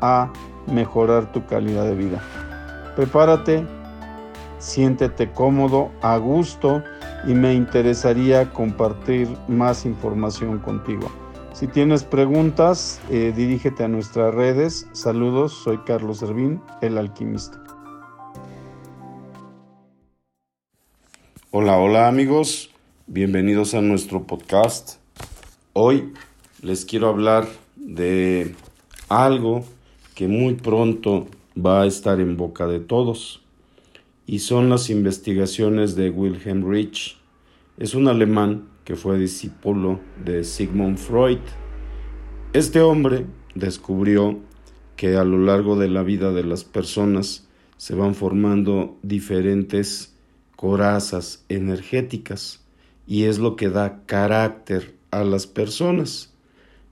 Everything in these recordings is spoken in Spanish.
a mejorar tu calidad de vida. Prepárate, siéntete cómodo, a gusto y me interesaría compartir más información contigo. Si tienes preguntas, eh, dirígete a nuestras redes. Saludos, soy Carlos Servín, el alquimista. Hola, hola amigos, bienvenidos a nuestro podcast. Hoy les quiero hablar de algo que muy pronto va a estar en boca de todos, y son las investigaciones de Wilhelm Reich. Es un alemán que fue discípulo de Sigmund Freud. Este hombre descubrió que a lo largo de la vida de las personas se van formando diferentes corazas energéticas y es lo que da carácter a las personas.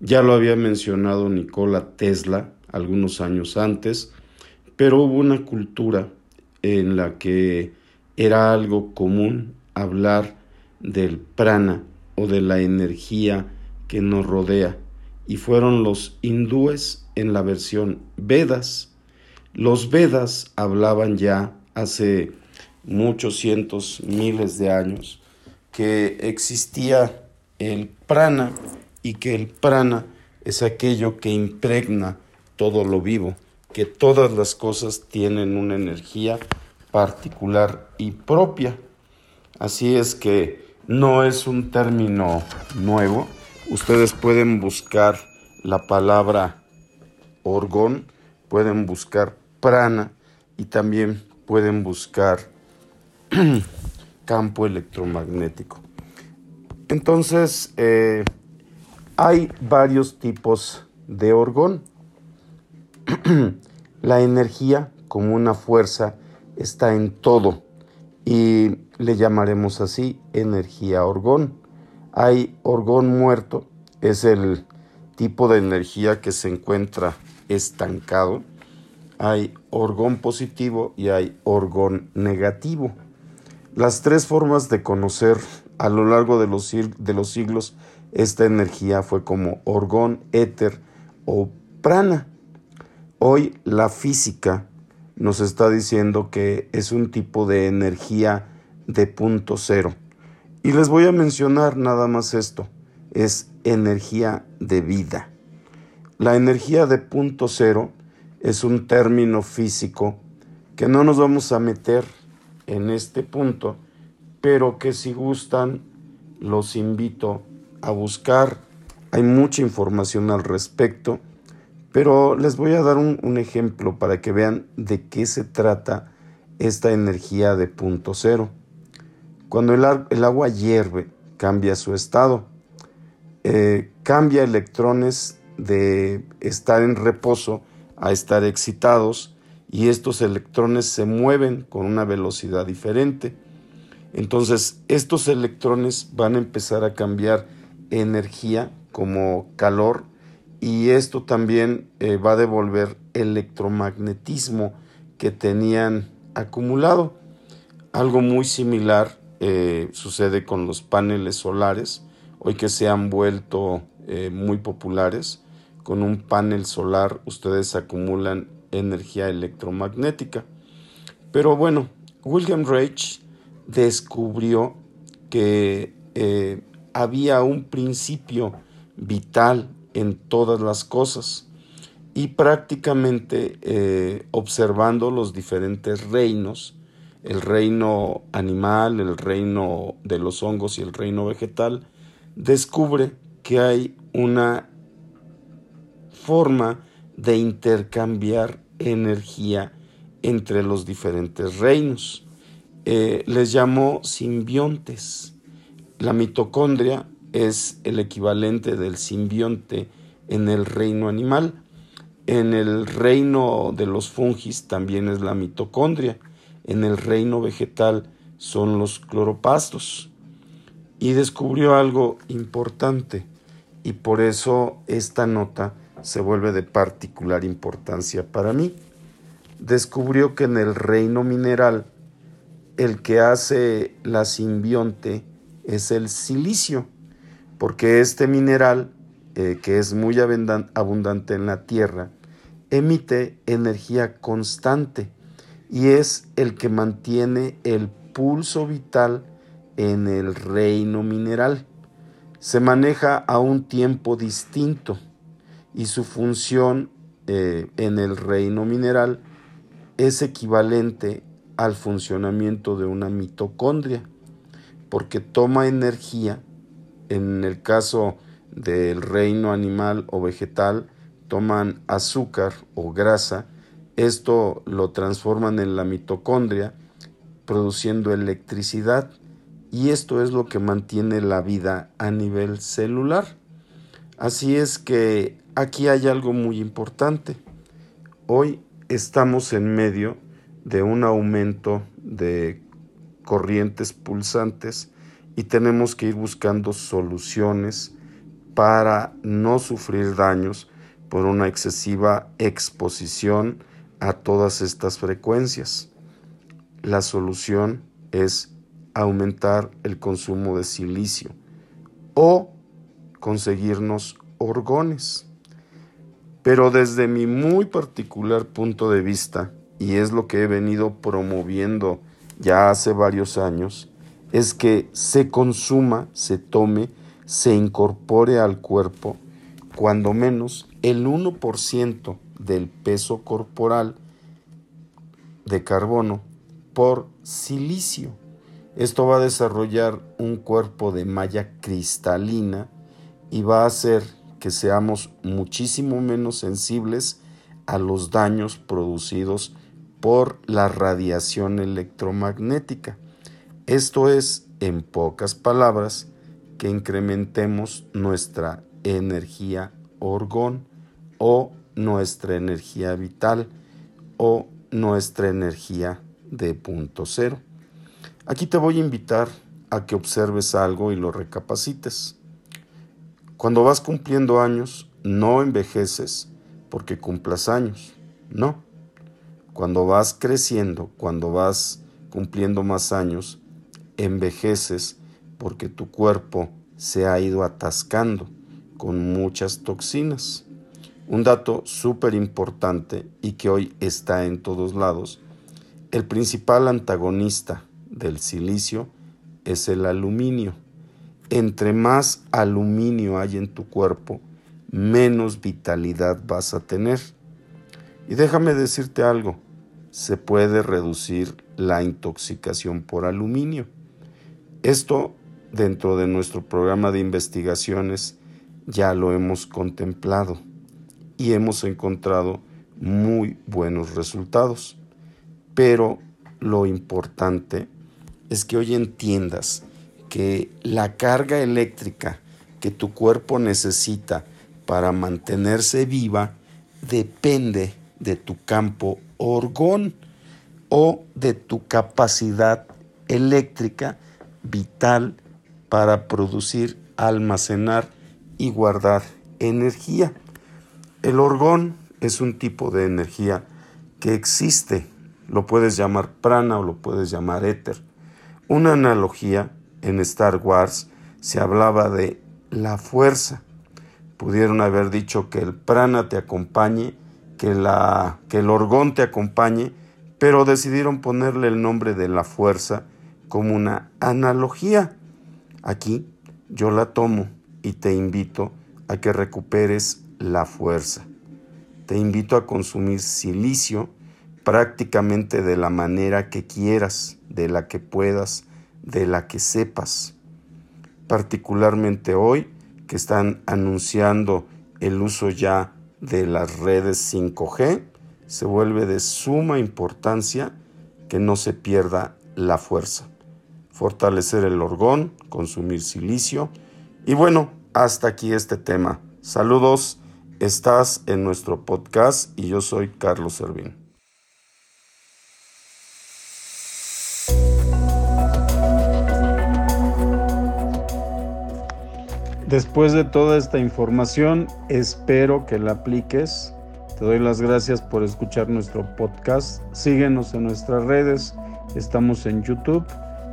Ya lo había mencionado Nikola Tesla algunos años antes, pero hubo una cultura en la que era algo común hablar del prana o de la energía que nos rodea, y fueron los hindúes en la versión Vedas. Los Vedas hablaban ya hace muchos cientos, miles de años, que existía el prana y que el prana es aquello que impregna todo lo vivo, que todas las cosas tienen una energía particular y propia. Así es que no es un término nuevo. Ustedes pueden buscar la palabra orgón, pueden buscar prana y también pueden buscar campo electromagnético. Entonces, eh, hay varios tipos de orgón. la energía como una fuerza está en todo y le llamaremos así energía orgón. Hay orgón muerto, es el tipo de energía que se encuentra estancado. Hay orgón positivo y hay orgón negativo. Las tres formas de conocer a lo largo de los, siglos esta energía fue como orgón, éter o prana. Hoy la física nos está diciendo que es un tipo de energía de punto cero. Y les voy a mencionar nada más esto. Es energía de vida. La energía de punto cero es un término físico que no nos vamos a meter en este punto, pero que si gustan los invito a buscar. Hay mucha información al respecto pero les voy a dar un, ejemplo para que vean de qué se trata esta energía de punto cero. Cuando el, agua hierve, cambia su estado. Eh, cambia electrones de estar en reposo a estar excitados y estos electrones se mueven con una velocidad diferente. Entonces, estos electrones van a empezar a cambiar energía como calor y esto también eh, va a devolver electromagnetismo que tenían acumulado. Algo muy similar eh, sucede con los paneles solares, hoy que se han vuelto eh, muy populares. Con un panel solar ustedes acumulan energía electromagnética. Pero bueno, William Reich descubrió que había un principio vital en todas las cosas y prácticamente eh, observando los diferentes reinos, el reino animal, el reino de los hongos y el reino vegetal, descubre que hay una forma de intercambiar energía entre los diferentes reinos. Eh, les llamó simbiontes. La mitocondria es el equivalente del simbionte en el reino animal. En el reino de los fungis también es la mitocondria. En el reino vegetal son los cloropastos. Y descubrió algo importante y por eso esta nota se vuelve de particular importancia para mí. Descubrió que en el reino mineral el que hace la simbionte es el silicio, porque este mineral, eh, que es muy abundante en la Tierra, emite energía constante y es el que mantiene el pulso vital en el reino mineral. Se maneja a un tiempo distinto y su función eh, en el reino mineral es equivalente al funcionamiento de una mitocondria, porque toma energía, en el caso del reino animal o vegetal, toman azúcar o grasa, esto lo transforman en la mitocondria, produciendo electricidad, y esto es lo que mantiene la vida a nivel celular. Así es que aquí hay algo muy importante. Hoy estamos en medio de un aumento de corrientes pulsantes y tenemos que ir buscando soluciones para no sufrir daños por una excesiva exposición a todas estas frecuencias. La solución es aumentar el consumo de silicio o conseguirnos orgones. Pero desde mi muy particular punto de vista, y es lo que he venido promoviendo ya hace varios años, es que se consuma, se tome, se incorpore al cuerpo cuando menos el 1% del peso corporal de carbono por silicio. Esto va a desarrollar un cuerpo de malla cristalina y va a hacer que seamos muchísimo menos sensibles a los daños producidos por la radiación electromagnética. Esto es, en pocas palabras, que incrementemos nuestra energía orgón o nuestra energía vital o nuestra energía de punto cero. Aquí te voy a invitar a que observes algo y lo recapacites. Cuando vas cumpliendo años, no envejeces porque cumplas años, no. Cuando vas creciendo, cuando vas cumpliendo más años, envejeces porque tu cuerpo se ha ido atascando con muchas toxinas. Un dato súper importante y que hoy está en todos lados, el principal antagonista del silicio es el aluminio entre más aluminio hay en tu cuerpo, menos vitalidad vas a tener. Y déjame decirte algo, se puede reducir la intoxicación por aluminio. Esto dentro de nuestro programa de investigaciones ya lo hemos contemplado y hemos encontrado muy buenos resultados. Pero lo importante es que hoy entiendas que la carga eléctrica que tu cuerpo necesita para mantenerse viva depende de tu campo orgón o de tu capacidad eléctrica vital para producir, almacenar y guardar energía. El orgón es un tipo de energía que existe, lo puedes llamar prana o lo puedes llamar éter. Una analogía en Star Wars se hablaba de la fuerza. Pudieron haber dicho que el prana te acompañe, que, la, que el orgón te acompañe, pero decidieron ponerle el nombre de la fuerza como una analogía. Aquí yo la tomo y te invito a que recuperes la fuerza. Te invito a consumir silicio prácticamente de la manera que quieras, de la que puedas, de la que sepas, particularmente hoy que están anunciando el uso ya de las redes 5G, se vuelve de suma importancia que no se pierda la fuerza. Fortalecer el orgón, consumir silicio. Y bueno, hasta aquí este tema. Saludos Estás en nuestro podcast y yo soy Carlos Servín. Después de toda esta información, espero que la apliques. Te doy las gracias por escuchar nuestro podcast. Síguenos en nuestras redes. Estamos en YouTube,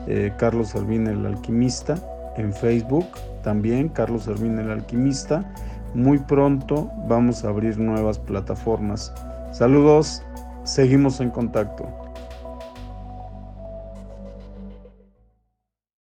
eh, Carlos Servín el Alquimista, en Facebook también, Carlos Servín el Alquimista muy pronto vamos a abrir nuevas plataformas. Saludos, seguimos en contacto.